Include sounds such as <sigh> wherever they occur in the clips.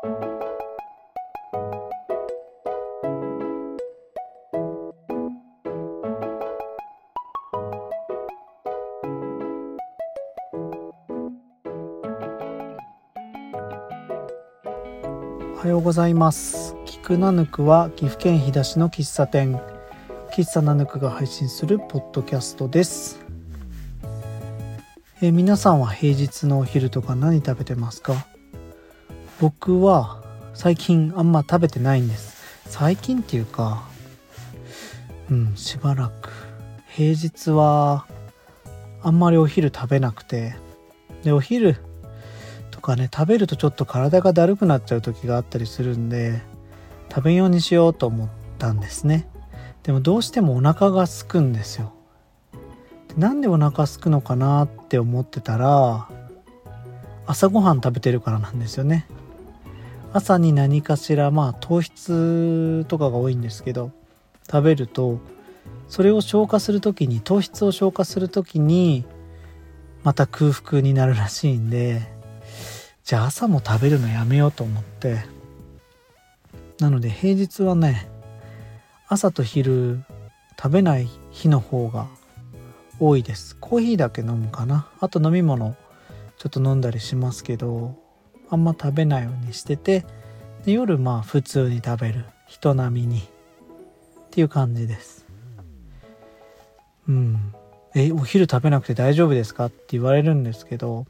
おはようございます。菊ナヌクは岐阜県飛騨市の喫茶店。喫茶ナヌクが配信するポッドキャストです。え皆さんは平日のお昼とか何食べてますか？僕は最近あんま食べてないんです。最近っていうかうんしばらく。平日はあんまりお昼食べなくて。でお昼とかね食べるとちょっと体がだるくなっちゃう時があったりするんで食べようにしようと思ったんですね。でもどうしてもお腹が空くんですよ。なんでお腹空くのかなって思ってたら朝ごはん食べてるからなんですよね。朝に何かしらまあ糖質とかが多いんですけど食べるとそれを消化する時に糖質を消化する時にまた空腹になるらしいんでじゃあ朝も食べるのやめようと思ってなので平日はね朝と昼食べない日の方が多いです。コーヒーだけ飲むかな。あと飲み物ちょっと飲んだりしますけどあんま食べないようにしててで夜まあ普通に食べる。人並みに。っていう感じです。うん。えお昼食べなくて大丈夫ですか？って言われるんですけど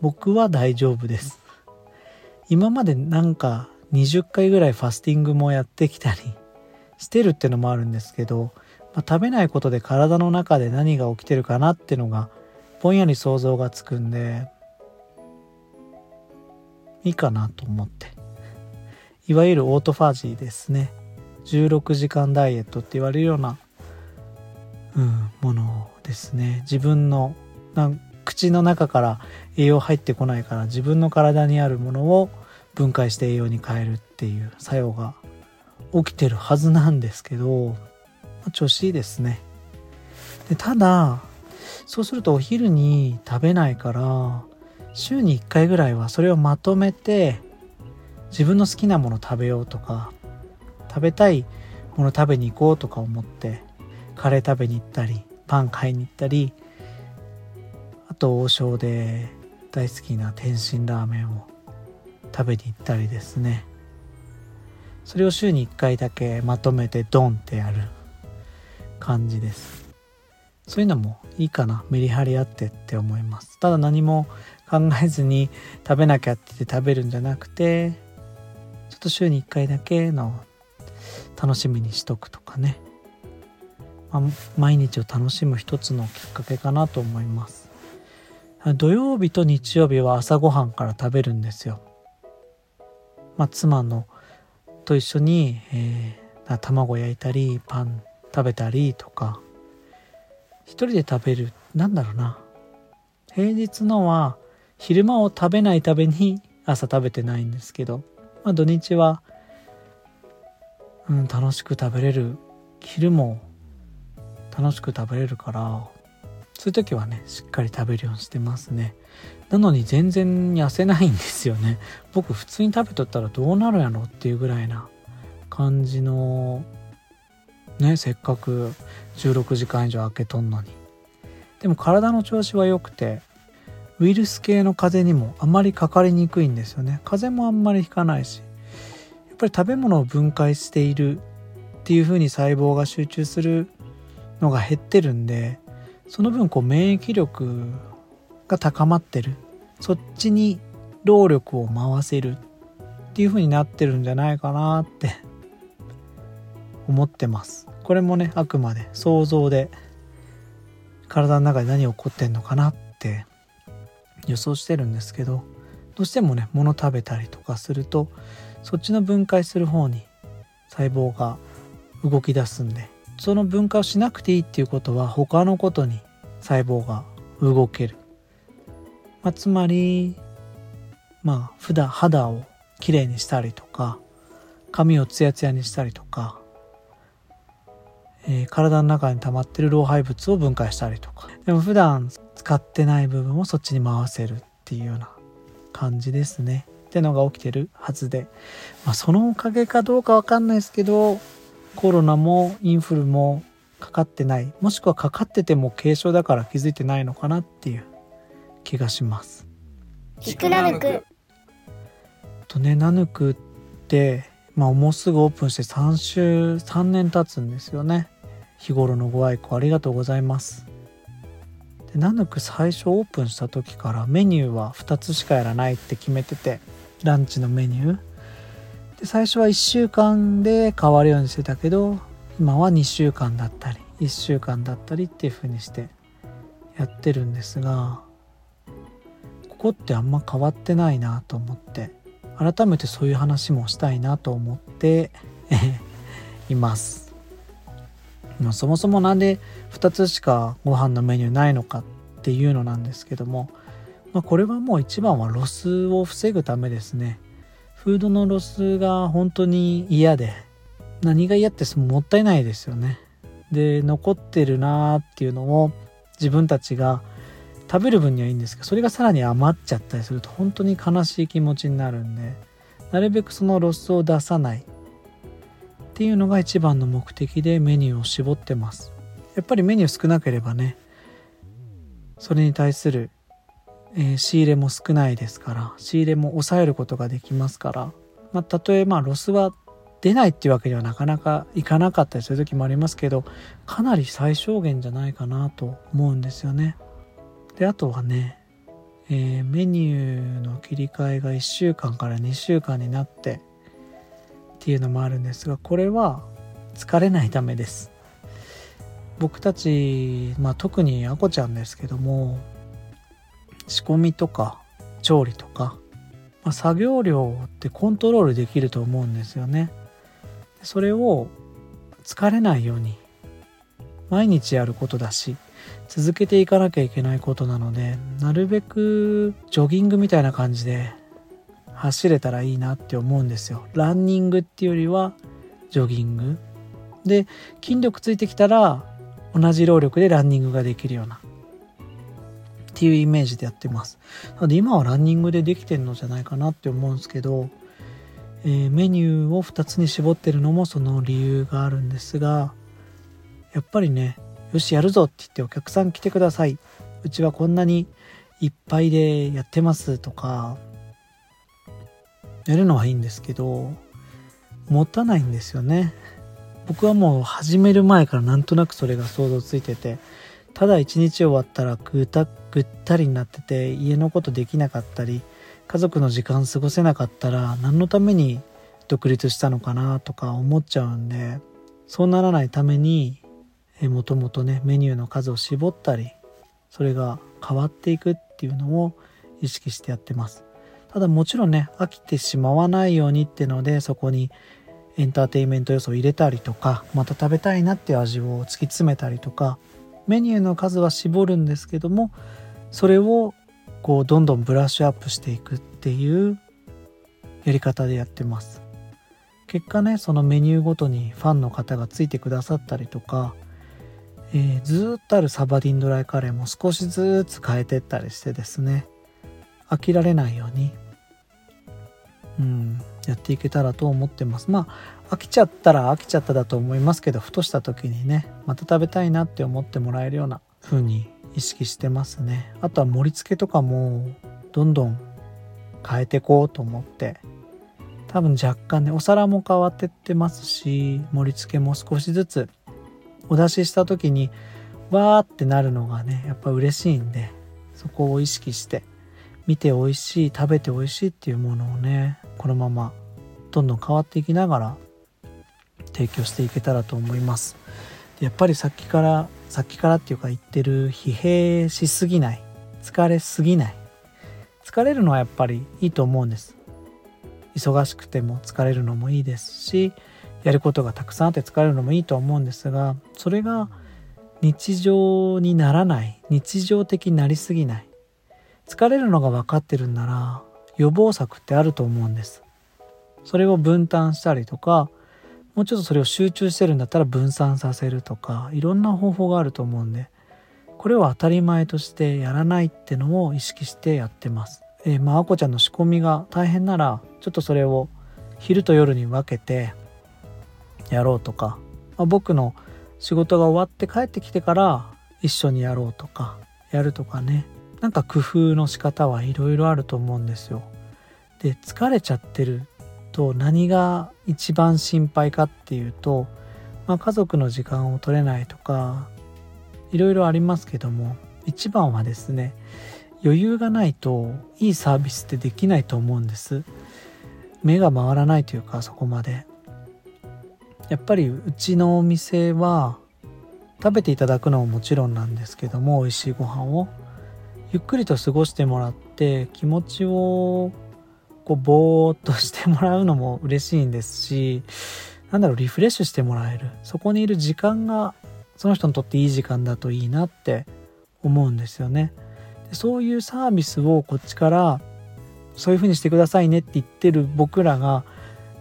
僕は大丈夫です。今までなんか20回ぐらいファスティングもやってきたり <laughs> してるってのもあるんですけど、まあ、食べないことで体の中で何が起きてるかなってのがぼんやり想像がつくんでいいかなと思って。いわゆるオートファジーですね。16時間ダイエットって言われるような、うん、ものですね。自分のな口の中から栄養入ってこないから自分の体にあるものを分解して栄養に変えるっていう作用が起きてるはずなんですけど、ま、調子いいですね。でただそうするとお昼に食べないから週に1回ぐらいはそれをまとめて自分の好きなもの食べようとか食べたいもの食べに行こうとか思ってカレー食べに行ったりパン買いに行ったりあと王将で大好きな天津ラーメンを食べに行ったりですね。それを週に1回だけまとめてドンってやる感じです。そういうのもいいかな。メリハリあってって思います。ただ何も考えずに食べなきゃって言って食べるんじゃなくてちょっと週に1回だけの楽しみにしとくとかね、まあ、毎日を楽しむ一つのきっかけかなと思います。土曜日と日曜日は朝ごはんから食べるんですよ。まあ、妻のと一緒に、えー、卵焼いたりパン食べたりとか。一人で食べる。なんだろうな。平日のは昼間を食べないために朝食べてないんですけど、まあ、土日は、うん、楽しく食べれる。昼も楽しく食べれるから。そういう時はねしっかり食べるようにしてますね。なのに全然痩せないんですよね。僕普通に食べとったらどうなるやろっていうぐらいな感じのねせっかく16時間以上空けとんのに。でも体の調子は良くてウイルス系の風邪にもあまりかかりにくいんですよね。風邪もあんまりひかないしやっぱり食べ物を分解しているっていう風に細胞が集中するのが減ってるんでその分こう免疫力が高まってる。そっちに労力を回せるっていう風になってるんじゃないかなって思ってます。これもねあくまで想像で体の中で何起こってんのかなって予想してるんですけどどうしてもね物食べたりとかするとそっちの分解する方に細胞が動き出すんでその分化をしなくていいっていうことは他のことに細胞が動ける、まあ、つまりまあ普段肌をきれいにしたりとか髪をツヤツヤにしたりとか、えー、体の中に溜まってる老廃物を分解したりとか。でも普段使ってない部分をそっちに回せるっていうような感じですね。ってのが起きてるはずで、まあ、そのおかげかどうかわかんないですけどコロナもインフルもかかってない。もしくはかかってても軽症だから気づいてないのかなっていう気がします。ひくナヌクとねナヌクってまあもうすぐオープンして3週3年経つんですよね日頃のご愛顧ありがとうございます。でナヌク最初オープンした時からメニューは2つしかやらないって決めててランチのメニュー。で最初は1週間で変わるようにしてたけど今は2週間だったり1週間だったりっていう風にしてやってるんですがここってあんま変わってないなと思って改めてそういう話もしたいなと思っています。そもそも何で2つしかご飯のメニューないのかっていうのなんですけども、まあ、これはもう一番はロスを防ぐためですね。フードのロスが本当に嫌で何が嫌ってもったいないですよね。で残ってるなーっていうのを自分たちが食べる分にはいいんですけどそれがさらに余っちゃったりすると本当に悲しい気持ちになるんでなるべくそのロスを出さない。っていうのが一番の目的でメニューを絞ってます。やっぱりメニュー少なければねそれに対する、えー、仕入れも少ないですから仕入れも抑えることができますから、まあ、たとえまあロスは出ないっていうわけではなかなかいかなかったりする時もありますけどかなり最小限じゃないかなと思うんですよね。であとはね、えー、メニューの切り替えが1週間から2週間になってっていうのもあるんですがこれは疲れないためです。僕たち、まあ、特にあこちゃんですけども仕込みとか調理とか、まあ、作業量ってコントロールできると思うんですよね。それを疲れないように毎日やることだし続けていかなきゃいけないことなのでなるべくジョギングみたいな感じで走れたらいいなって思うんですよ。ランニングっていうよりはジョギング。で筋力ついてきたら同じ労力でランニングができるようなっていうイメージでやってます。なので今はランニングでできてるのじゃないかなって思うんですけどえー、メニューを2つに絞ってるのもその理由があるんですがやっぱりねよしやるぞって言ってお客さん来てください。うちはこんなにいっぱいでやってますとかやるのはいいんですけど持たないんですよね。僕はもう始める前からなんとなくそれが想像ついててただ一日終わったらぐたぐったりになってて家のことできなかったり家族の時間過ごせなかったら何のために独立したのかなとか思っちゃうんでそうならないためにもともとねメニューの数を絞ったりそれが変わっていくっていうのを意識してやってます。ただもちろんね飽きてしまわないようにってのでそこにエンターテインメント要素を入れたりとかまた食べたいなっていう味を突き詰めたりとかメニューの数は絞るんですけどもそれをこうどんどんブラッシュアップしていくっていうやり方でやってます。結果ねそのメニューごとにファンの方がついてくださったりとか、えー、ずっとあるサバディンドライカレーも少しずつ変えてったりしてですね飽きられないようにうんやっていけたらと思ってます。まあ飽きちゃったら飽きちゃっただと思いますけどふとした時にねまた食べたいなって思ってもらえるような風に意識してますね。あとは盛り付けとかもどんどん変えていこうと思って。多分若干ねお皿も変わってってますし盛り付けも少しずつお出しした時にわーってなるのがねやっぱ嬉しいんでそこを意識して見て美味しい食べて美味しいっていうものをねこのままどんどん変わっていきながら提供していけたらと思います。やっぱりさっきからさっきからっていうか言ってる疲弊しすぎない疲れすぎない。疲れるのはやっぱりいいと思うんです。忙しくても疲れるのもいいですしやることがたくさんあって疲れるのもいいと思うんですがそれが日常にならない日常的になりすぎない疲れるのが分かってるんなら予防策ってあると思うんです。それを分担したりとかもうちょっとそれを集中してるんだったら分散させるとかいろんな方法があると思うんでこれを当たり前としてやらないってのを意識してやってます。えー、まああこちゃんの仕込みが大変ならちょっとそれを昼と夜に分けてやろうとか、まあ、僕の仕事が終わって帰ってきてから一緒にやろうとかやるとかね。なんか工夫の仕方はいろいろあると思うんですよ。で疲れちゃってると何が一番心配かっていうと、まあ、家族の時間を取れないとかいろいろありますけども一番はですね余裕がないといいサービスってできないと思うんです。目が回らないというかそこまで。やっぱりうちのお店は食べていただくのももちろんなんですけども美味しいご飯を。ゆっくりと過ごしてもらって気持ちをこうぼーっとしてもらうのも嬉しいんですしなんだろうリフレッシュしてもらえる。そこにいる時間がその人にとっていい時間だといいなって思うんですよね。でそういうサービスをこっちからそういう風にしてくださいねって言ってる僕らが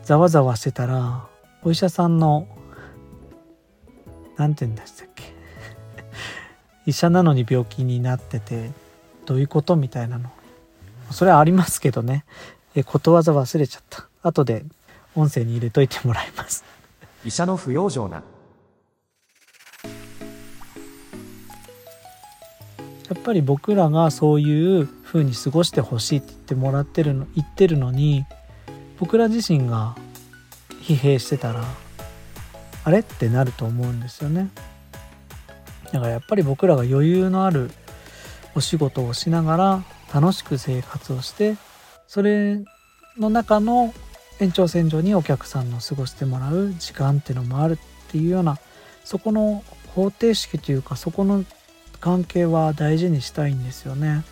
ざわざわしてたらお医者さんの何て言うんでしたっけ？<laughs> 医者なのに病気になっててどういうことみたいなの。それはありますけどね。えことわざ忘れちゃった。後で音声に入れといてもらいます。医者の不養生な。やっぱり僕らがそういう風に過ごしてほしいって言ってもらってるの言ってるのに僕ら自身が疲弊してたらあれ？ってなると思うんですよね。だからやっぱり僕らが余裕のあるお仕事をしながら楽しく生活をしてそれの中の延長線上にお客さんの過ごしてもらう時間っていうのもあるっていうようなそこの方程式というかそこの関係は大事にしたいんですよね。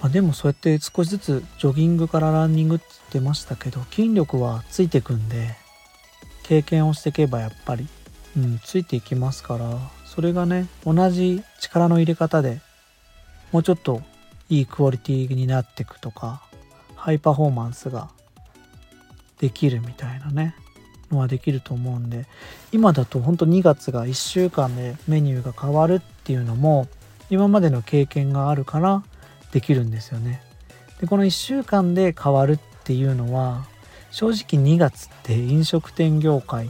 まあ、でもそうやって少しずつジョギングからランニングって言ってましたけど筋力はついてくんで経験をしていけばやっぱり、うん、ついていきますからそれがね同じ力の入れ方でもうちょっといいクオリティになっていくとかハイパフォーマンスができるみたいなねのはできると思うんで今だと本当2月が1週間でメニューが変わるっていうのも今までの経験があるからできるんですよね。でこの1週間で変わるっていうのは正直2月って飲食店業界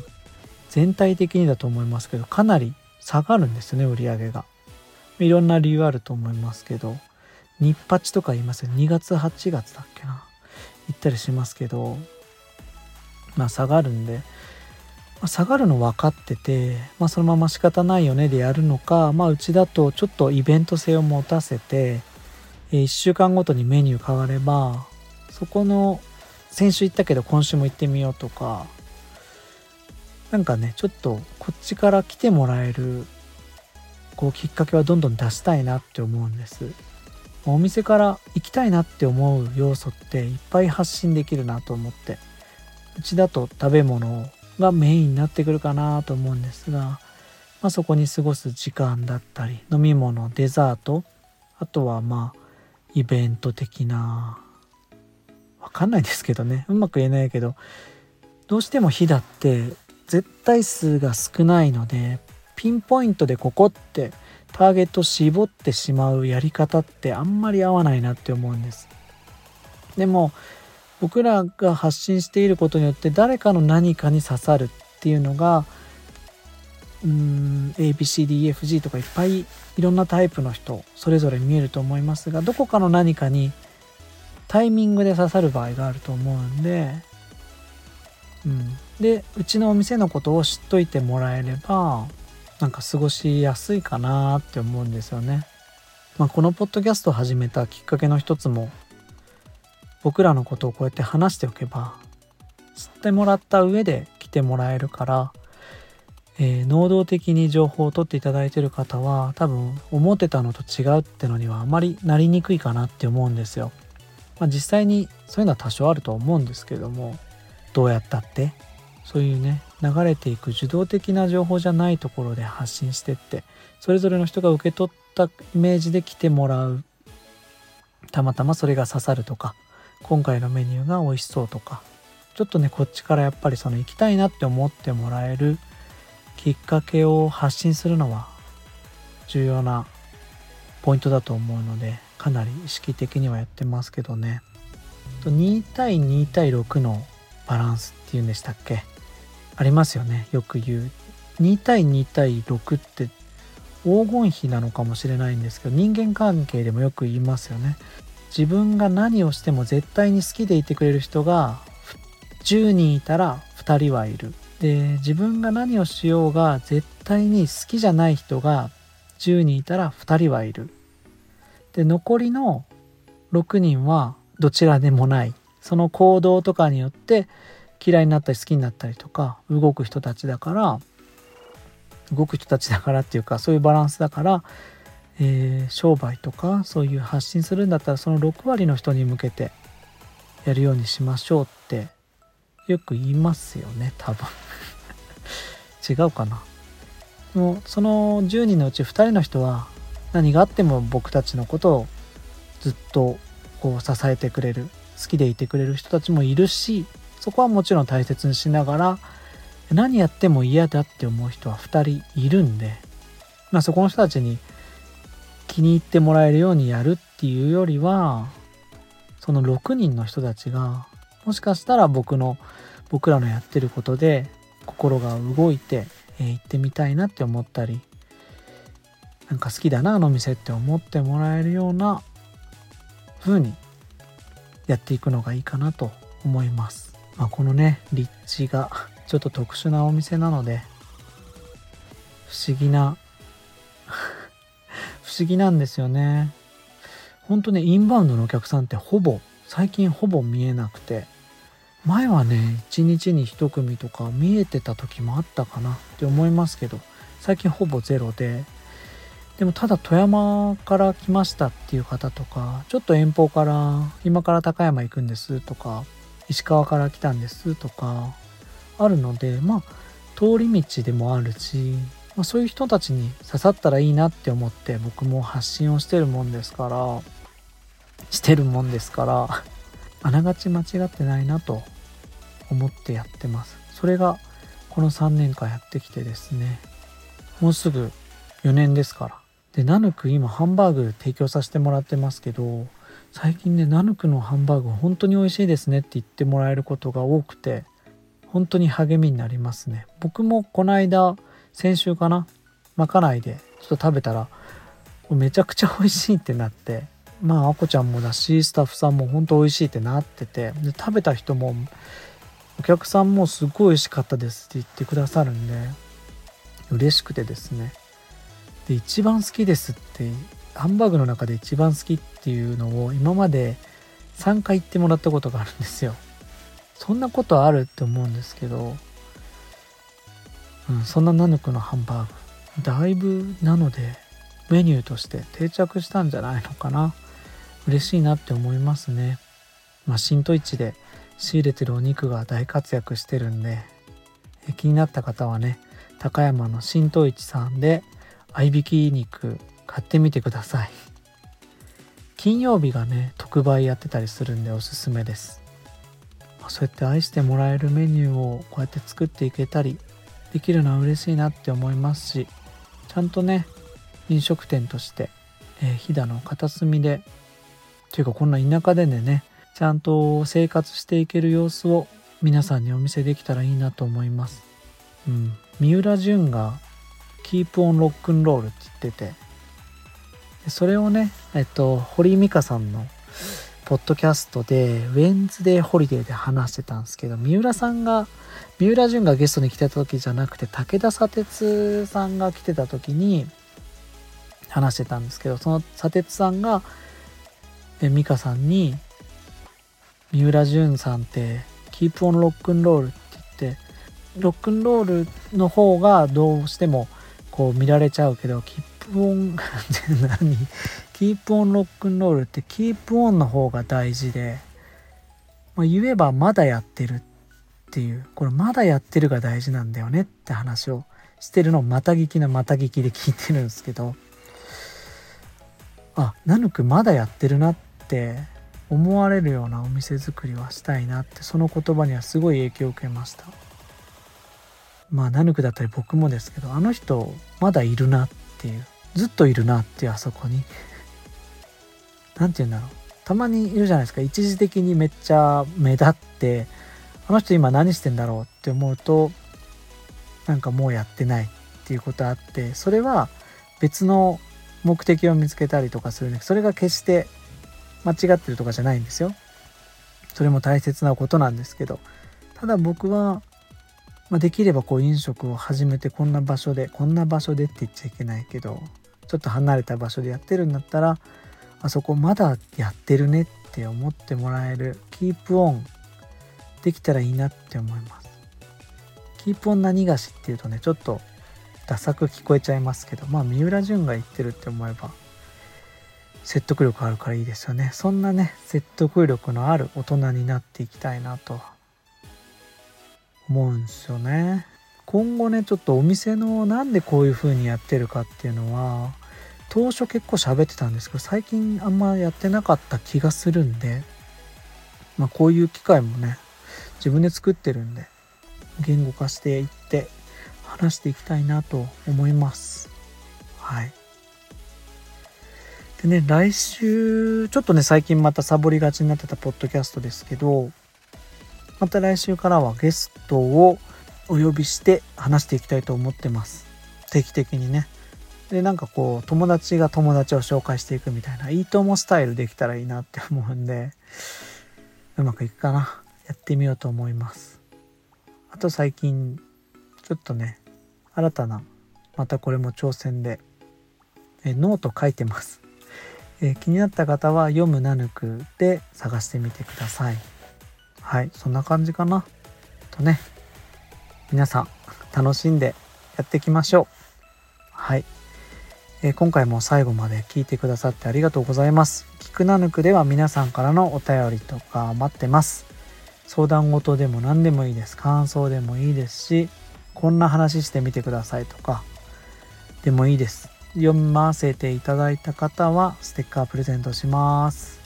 全体的にだと思いますけどかなり下がるんですよね売り上げが。いろんな理由あると思いますけど日八とか言いますよ。2月8月だっけな。行ったりしますけどまあ下がるんでま下がるの分かってて、まあ、そのまま仕方ないよね。でやるのか、まあ、うちだとちょっとイベント性を持たせて、え1週間ごとにメニュー変わればそこの先週行ったけど今週も行ってみようとかなんかねちょっとこっちから来てもらえるこうきっかけはどんどん出したいなって思うんです。お店から行きたいなって思う要素っていっぱい発信できるなと思って。うちだと食べ物がメインになってくるかなと思うんですが、まあ、そこに過ごす時間だったり飲み物デザートあとはまあイベント的なわかんないですけどね。うまく言えないけどどうしても火だって絶対数が少ないのでピンポイントでここってターゲット絞ってしまうやり方ってあんまり合わないなって思うんです。でも僕らが発信していることによって誰かの何かに刺さるっていうのがうーん ABCDEFG とかいっぱいいろんなタイプの人それぞれ見えると思いますがどこかの何かにタイミングで刺さる場合があると思うんで、うん、でうちのお店のことを知っといてもらえればなんか過ごしやすいかなって思うんですよね。まあ、このポッドキャストを始めたきっかけの一つも僕らのことをこうやって話しておけば知ってもらった上で来てもらえるから、えー、能動的に情報を取っていただいてる方は多分思ってたのと違うってのにはあまりなりにくいかなって思うんですよ。まあ、実際にそういうのは多少あると思うんですけどもどうやったってそういうね流れていく受動的な情報じゃないところで発信してってそれぞれの人が受け取ったイメージで来てもらう。たまたまそれが刺さるとか今回のメニューが美味しそうとか。ちょっとねこっちからやっぱりその行きたいなって思ってもらえるきっかけを発信するのは重要なポイントだと思うのでかなり意識的にはやってますけどね。2対2対6のバランスっていうんでしたっけ？ありますよね。よく言う。2対2対6って黄金比なのかもしれないんですけど人間関係でもよく言いますよね。自分が何をしても絶対に好きでいてくれる人が10人いたら2人はいる。で自分が何をしようが絶対に好きじゃない人が10人いたら2人はいる。で残りの6人はどちらでもない。その行動とかによって嫌いになったり好きになったりとか動く人たちだから動く人たちだからっていうかそういうバランスだから、えー商売とかそういう発信するんだったらその6割の人に向けてやるようにしましょうってよく言いますよね多分。<laughs> 違うかな。もうその10人のうち2人の人は何があっても僕たちのことをずっとこう支えてくれる好きでいてくれる人たちもいるしそこはもちろん大切にしながら何やっても嫌だって思う人は2人いるんで、まあ、そこの人たちに気に入ってもらえるようにやるっていうよりはその6人の人たちがもしかしたら僕の僕らのやってることで心が動いて、えー行ってみたいなって思ったりなんか好きだなあの店って思ってもらえるような風にやっていくのがいいかなと思います。まあ、このね立地がちょっと特殊なお店なので不思議な <laughs> 不思議なんですよね。ほんとねインバウンドのお客さんってほぼ最近ほぼ見えなくて前はね1日に1組とか見えてた時もあったかなって思いますけど最近ほぼゼロででもただ富山から来ましたっていう方とかちょっと遠方から今から高山行くんですとか石川から来たんですとかあるのでまあ通り道でもあるし、まあ、そういう人たちに刺さったらいいなって思って僕も発信をしてるもんですからしてるもんですからあながち間違ってないなと思ってやってます。それがこの3年間やってきてですねもうすぐ4年ですから。でナヌク今ハンバーグ提供させてもらってますけど最近ねナヌクのハンバーグ本当に美味しいですねって言ってもらえることが多くて本当に励みになりますね。僕もこの間先週かなまかないでちょっと食べたらめちゃくちゃ美味しいってなってまああこちゃんもだしスタッフさんも本当美味しいってなっててで食べた人もお客さんもすごい美味しかったですって言ってくださるんで嬉しくてですね。で一番好きですってハンバーグの中で一番好きっていうのを今まで3回言ってもらったことがあるんですよ。そんなことあるって思うんですけど、うん、そんなナヌクのハンバーグ。だいぶなのでメニューとして定着したんじゃないのかな。嬉しいなって思いますね。まあ新都市で仕入れてるお肉が大活躍してるんで気になった方はね高山の新都市さんで合いびき肉買ってみてください。金曜日がね特売やってたりするんでおすすめです。そうやって愛してもらえるメニューをこうやって作っていけたりできるのは嬉しいなって思いますしちゃんとね飲食店として、えー飛騨の片隅でというかこんな田舎でねちゃんと生活していける様子を皆さんにお見せできたらいいなと思います。うん、三浦淳が「Keep on Rock and Roll」って言っててそれをねえっと堀美香さんのポッドキャストで「ウェンズデーホリデー」で話してたんですけど三浦さんが三浦淳がゲストに来てた時じゃなくて武田砂鉄さんが来てた時に話してたんですけどその砂鉄さんが美香さんに三浦淳さんって「キープオンロックンロール」って言ってロックンロールの方がどうしてもこう見られちゃうけどキープオン <laughs> って何？キープオンロックンロールってキープオンの方が大事で、まあ、言えばまだやってるっていうこれまだやってるが大事なんだよねって話をしてるのをまた聞きのまた聞きで聞いてるんですけどあナヌクまだやってるなって思われるようなお店作りはしたいなってその言葉にはすごい影響を受けました。まあナヌクだったり僕もですけどあの人まだいるなっていう。ずっといるなってあそこに。何て言うんだろう。たまにいるじゃないですか。一時的にめっちゃ目立ってあの人今何してんだろうって思うとなんかもうやってないっていうことあってそれは別の目的を見つけたりとかするんでそれが決して間違ってるとかじゃないんですよ。それも大切なことなんですけど。ただ僕は、まあ、できればこう飲食を始めてこんな場所でこんな場所でって言っちゃいけないけどちょっと離れた場所でやってるんだったらあそこまだやってるねって思ってもらえるキープオンできたらいいなって思います。キープオン何がしっていうとねちょっとダサく聞こえちゃいますけどまあ三浦淳が言ってるって思えば説得力あるからいいですよね。そんなね説得力のある大人になっていきたいなと思うんですよね。今後ねちょっとお店のなんでこういう風にやってるかっていうのは当初結構喋ってたんですけど最近あんまやってなかった気がするんでまあこういう機会もね自分で作ってるんで言語化していって話していきたいなと思います。はい。でね来週ちょっとね最近またサボりがちになってたポッドキャストですけどまた来週からはゲストをお呼びして話していきたいと思ってます。定期的にね。でなんかこう友達が友達を紹介していくみたいないいともスタイルできたらいいなって思うんでうまくいくかな。やってみようと思います。あと最近ちょっとね新たなまたこれも挑戦でえノート書いてます。え気になった方は読むナヌクで探してみてください。はいそんな感じかな。とね。皆さん楽しんでやっていきましょう。はい、えー今回も最後まで聞いてくださってありがとうございます。キクナヌクでは皆さんからのお便りとか待ってます。相談事でも何でもいいです。感想でもいいですしこんな話してみてくださいとかでもいいです。読ませていただいた方はステッカープレゼントします。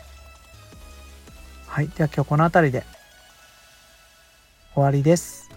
はい。では今日この辺りで終わりです。